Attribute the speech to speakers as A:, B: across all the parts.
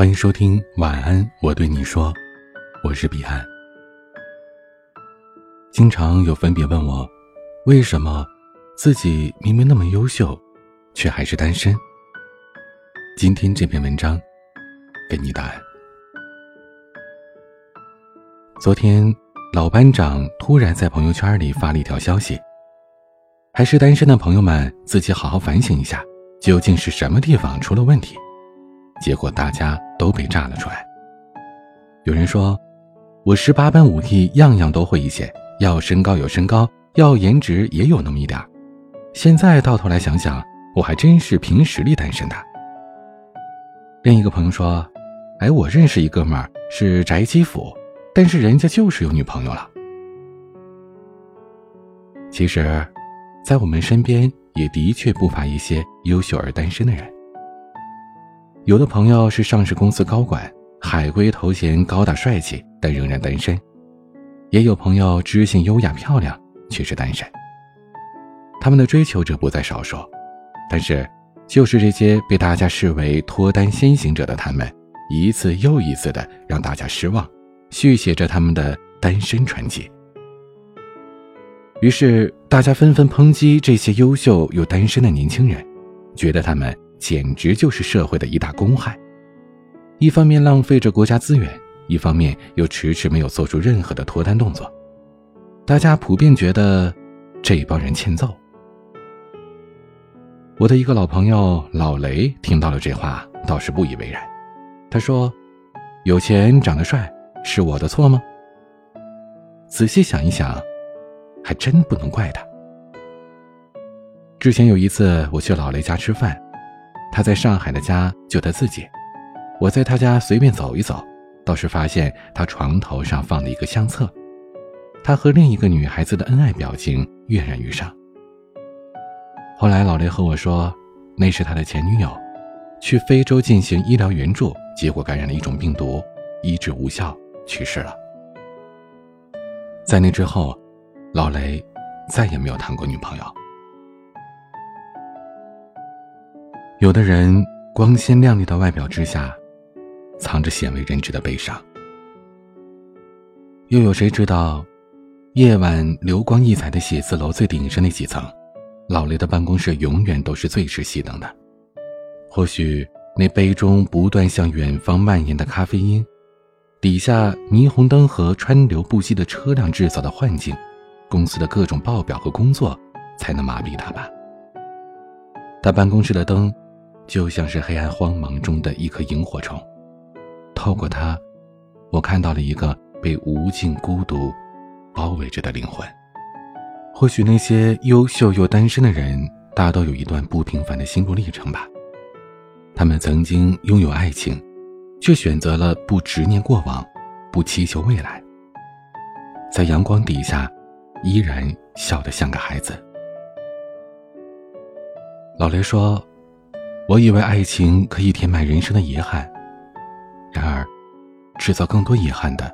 A: 欢迎收听晚安，我对你说，我是彼岸。经常有粉笔问我，为什么自己明明那么优秀，却还是单身？今天这篇文章，给你答案。昨天，老班长突然在朋友圈里发了一条消息：还是单身的朋友们，自己好好反省一下，究竟是什么地方出了问题。结果大家都被炸了出来。有人说：“我十八般武艺，样样都会一些，要身高有身高，要颜值也有那么一点现在到头来想想，我还真是凭实力单身的。”另一个朋友说：“哎，我认识一哥们儿是宅基腐，但是人家就是有女朋友了。”其实，在我们身边也的确不乏一些优秀而单身的人。有的朋友是上市公司高管，海归头衔高大帅气，但仍然单身；也有朋友知性优雅漂亮，却是单身。他们的追求者不在少数，但是就是这些被大家视为脱单先行者的他们，一次又一次的让大家失望，续写着他们的单身传奇。于是大家纷纷抨击这些优秀又单身的年轻人，觉得他们。简直就是社会的一大公害，一方面浪费着国家资源，一方面又迟迟没有做出任何的脱单动作，大家普遍觉得这帮人欠揍。我的一个老朋友老雷听到了这话，倒是不以为然，他说：“有钱长得帅是我的错吗？”仔细想一想，还真不能怪他。之前有一次我去老雷家吃饭。他在上海的家就他自己，我在他家随便走一走，倒是发现他床头上放了一个相册，他和另一个女孩子的恩爱表情跃然于上。后来老雷和我说，那是他的前女友，去非洲进行医疗援助，结果感染了一种病毒，医治无效去世了。在那之后，老雷再也没有谈过女朋友。有的人光鲜亮丽的外表之下，藏着鲜为人知的悲伤。又有谁知道，夜晚流光溢彩的写字楼最顶上那几层，老雷的办公室永远都是最是熄灯的。或许那杯中不断向远方蔓延的咖啡因，底下霓虹灯和川流不息的车辆制造的幻境，公司的各种报表和工作，才能麻痹他吧。他办公室的灯。就像是黑暗荒茫中的一颗萤火虫，透过它，我看到了一个被无尽孤独包围着的灵魂。或许那些优秀又单身的人，大都有一段不平凡的心路历程吧。他们曾经拥有爱情，却选择了不执念过往，不祈求未来，在阳光底下，依然笑得像个孩子。老雷说。我以为爱情可以填满人生的遗憾，然而，制造更多遗憾的，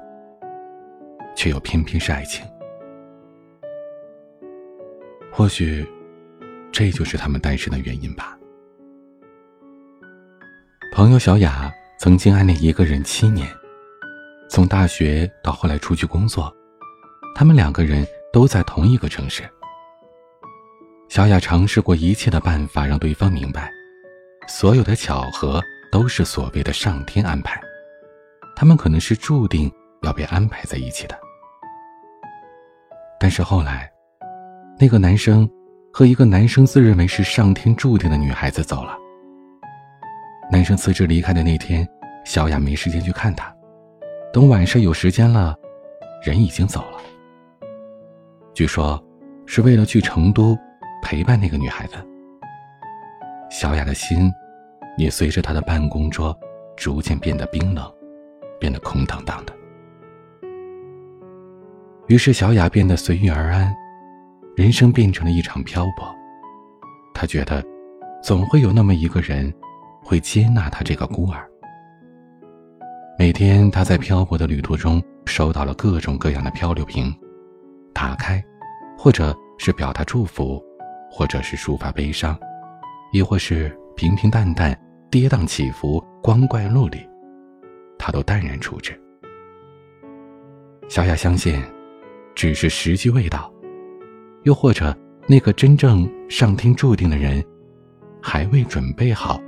A: 却又偏偏是爱情。或许，这就是他们单身的原因吧。朋友小雅曾经暗恋一个人七年，从大学到后来出去工作，他们两个人都在同一个城市。小雅尝试过一切的办法让对方明白。所有的巧合都是所谓的上天安排，他们可能是注定要被安排在一起的。但是后来，那个男生和一个男生自认为是上天注定的女孩子走了。男生辞职离开的那天，小雅没时间去看他，等晚上有时间了，人已经走了。据说，是为了去成都陪伴那个女孩子。小雅的心，也随着她的办公桌逐渐变得冰冷，变得空荡荡的。于是，小雅变得随遇而安，人生变成了一场漂泊。她觉得，总会有那么一个人，会接纳她这个孤儿。每天，她在漂泊的旅途中收到了各种各样的漂流瓶，打开，或者是表达祝福，或者是抒发悲伤。亦或是平平淡淡、跌宕起伏、光怪陆离，他都淡然处之。小雅相信，只是时机未到，又或者那个真正上天注定的人，还未准备好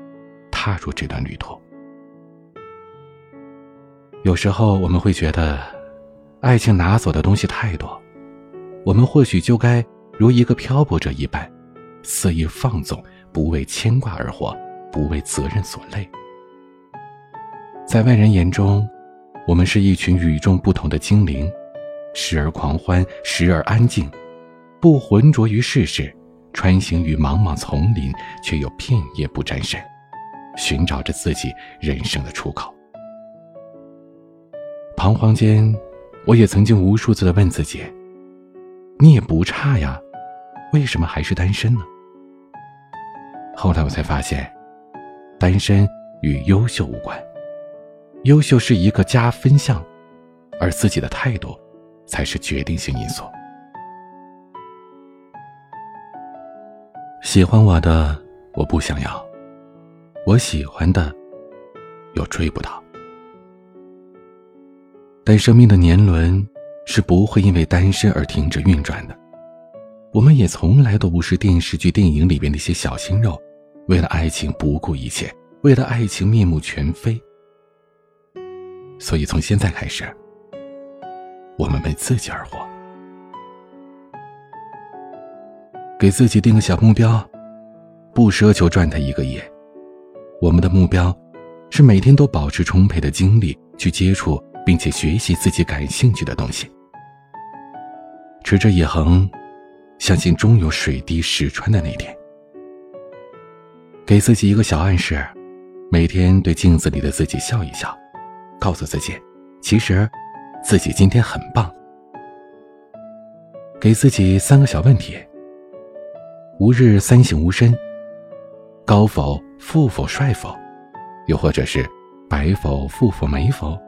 A: 踏入这段旅途。有时候我们会觉得，爱情拿走的东西太多，我们或许就该如一个漂泊者一般，肆意放纵，不为牵挂而活，不为责任所累。在外人眼中，我们是一群与众不同的精灵，时而狂欢，时而安静，不浑浊于世事，穿行于茫茫丛林，却又片叶不沾身，寻找着自己人生的出口。彷徨间，我也曾经无数次的问自己：“你也不差呀，为什么还是单身呢？”后来我才发现，单身与优秀无关。优秀是一个加分项，而自己的态度才是决定性因素。喜欢我的我不想要，我喜欢的又追不到。但生命的年轮是不会因为单身而停止运转的。我们也从来都不是电视剧、电影里边那些小鲜肉，为了爱情不顾一切，为了爱情面目全非。所以，从现在开始，我们为自己而活，给自己定个小目标，不奢求赚他一个亿。我们的目标是每天都保持充沛的精力去接触并且学习自己感兴趣的东西，持之以恒，相信终有水滴石穿的那天。给自己一个小暗示，每天对镜子里的自己笑一笑。告诉自己，其实自己今天很棒。给自己三个小问题：吾日三省吾身，高否、富否、帅否，又或者是白否、富否、美否？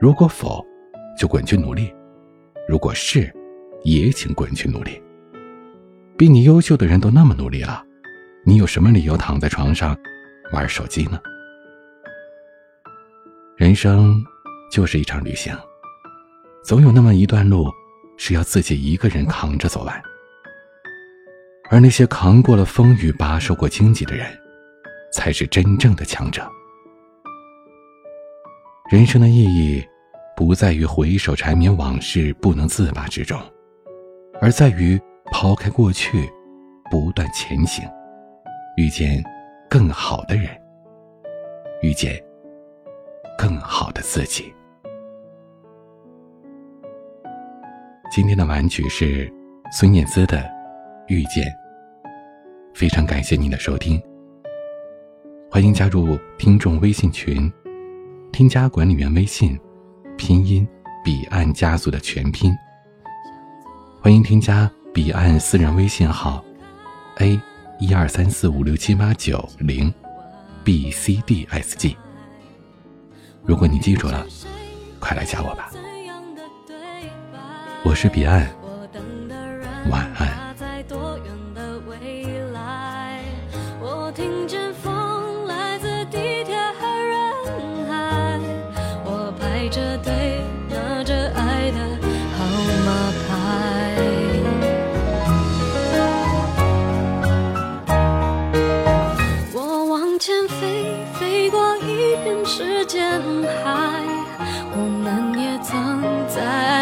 A: 如果否，就滚去努力；如果是，也请滚去努力。比你优秀的人都那么努力了，你有什么理由躺在床上玩手机呢？人生就是一场旅行，总有那么一段路是要自己一个人扛着走完。而那些扛过了风雨、拔受过荆棘的人，才是真正的强者。人生的意义，不在于回首缠绵往事不能自拔之中，而在于抛开过去，不断前行，遇见更好的人，遇见。更好的自己。今天的玩曲是孙燕姿的《遇见》，非常感谢您的收听。欢迎加入听众微信群，添加管理员微信，拼音彼岸家族的全拼。欢迎添加彼岸私人微信号：a 一二三四五六七八九零，b c d s g。如果你记住了，快来加我吧。我是彼岸，晚安。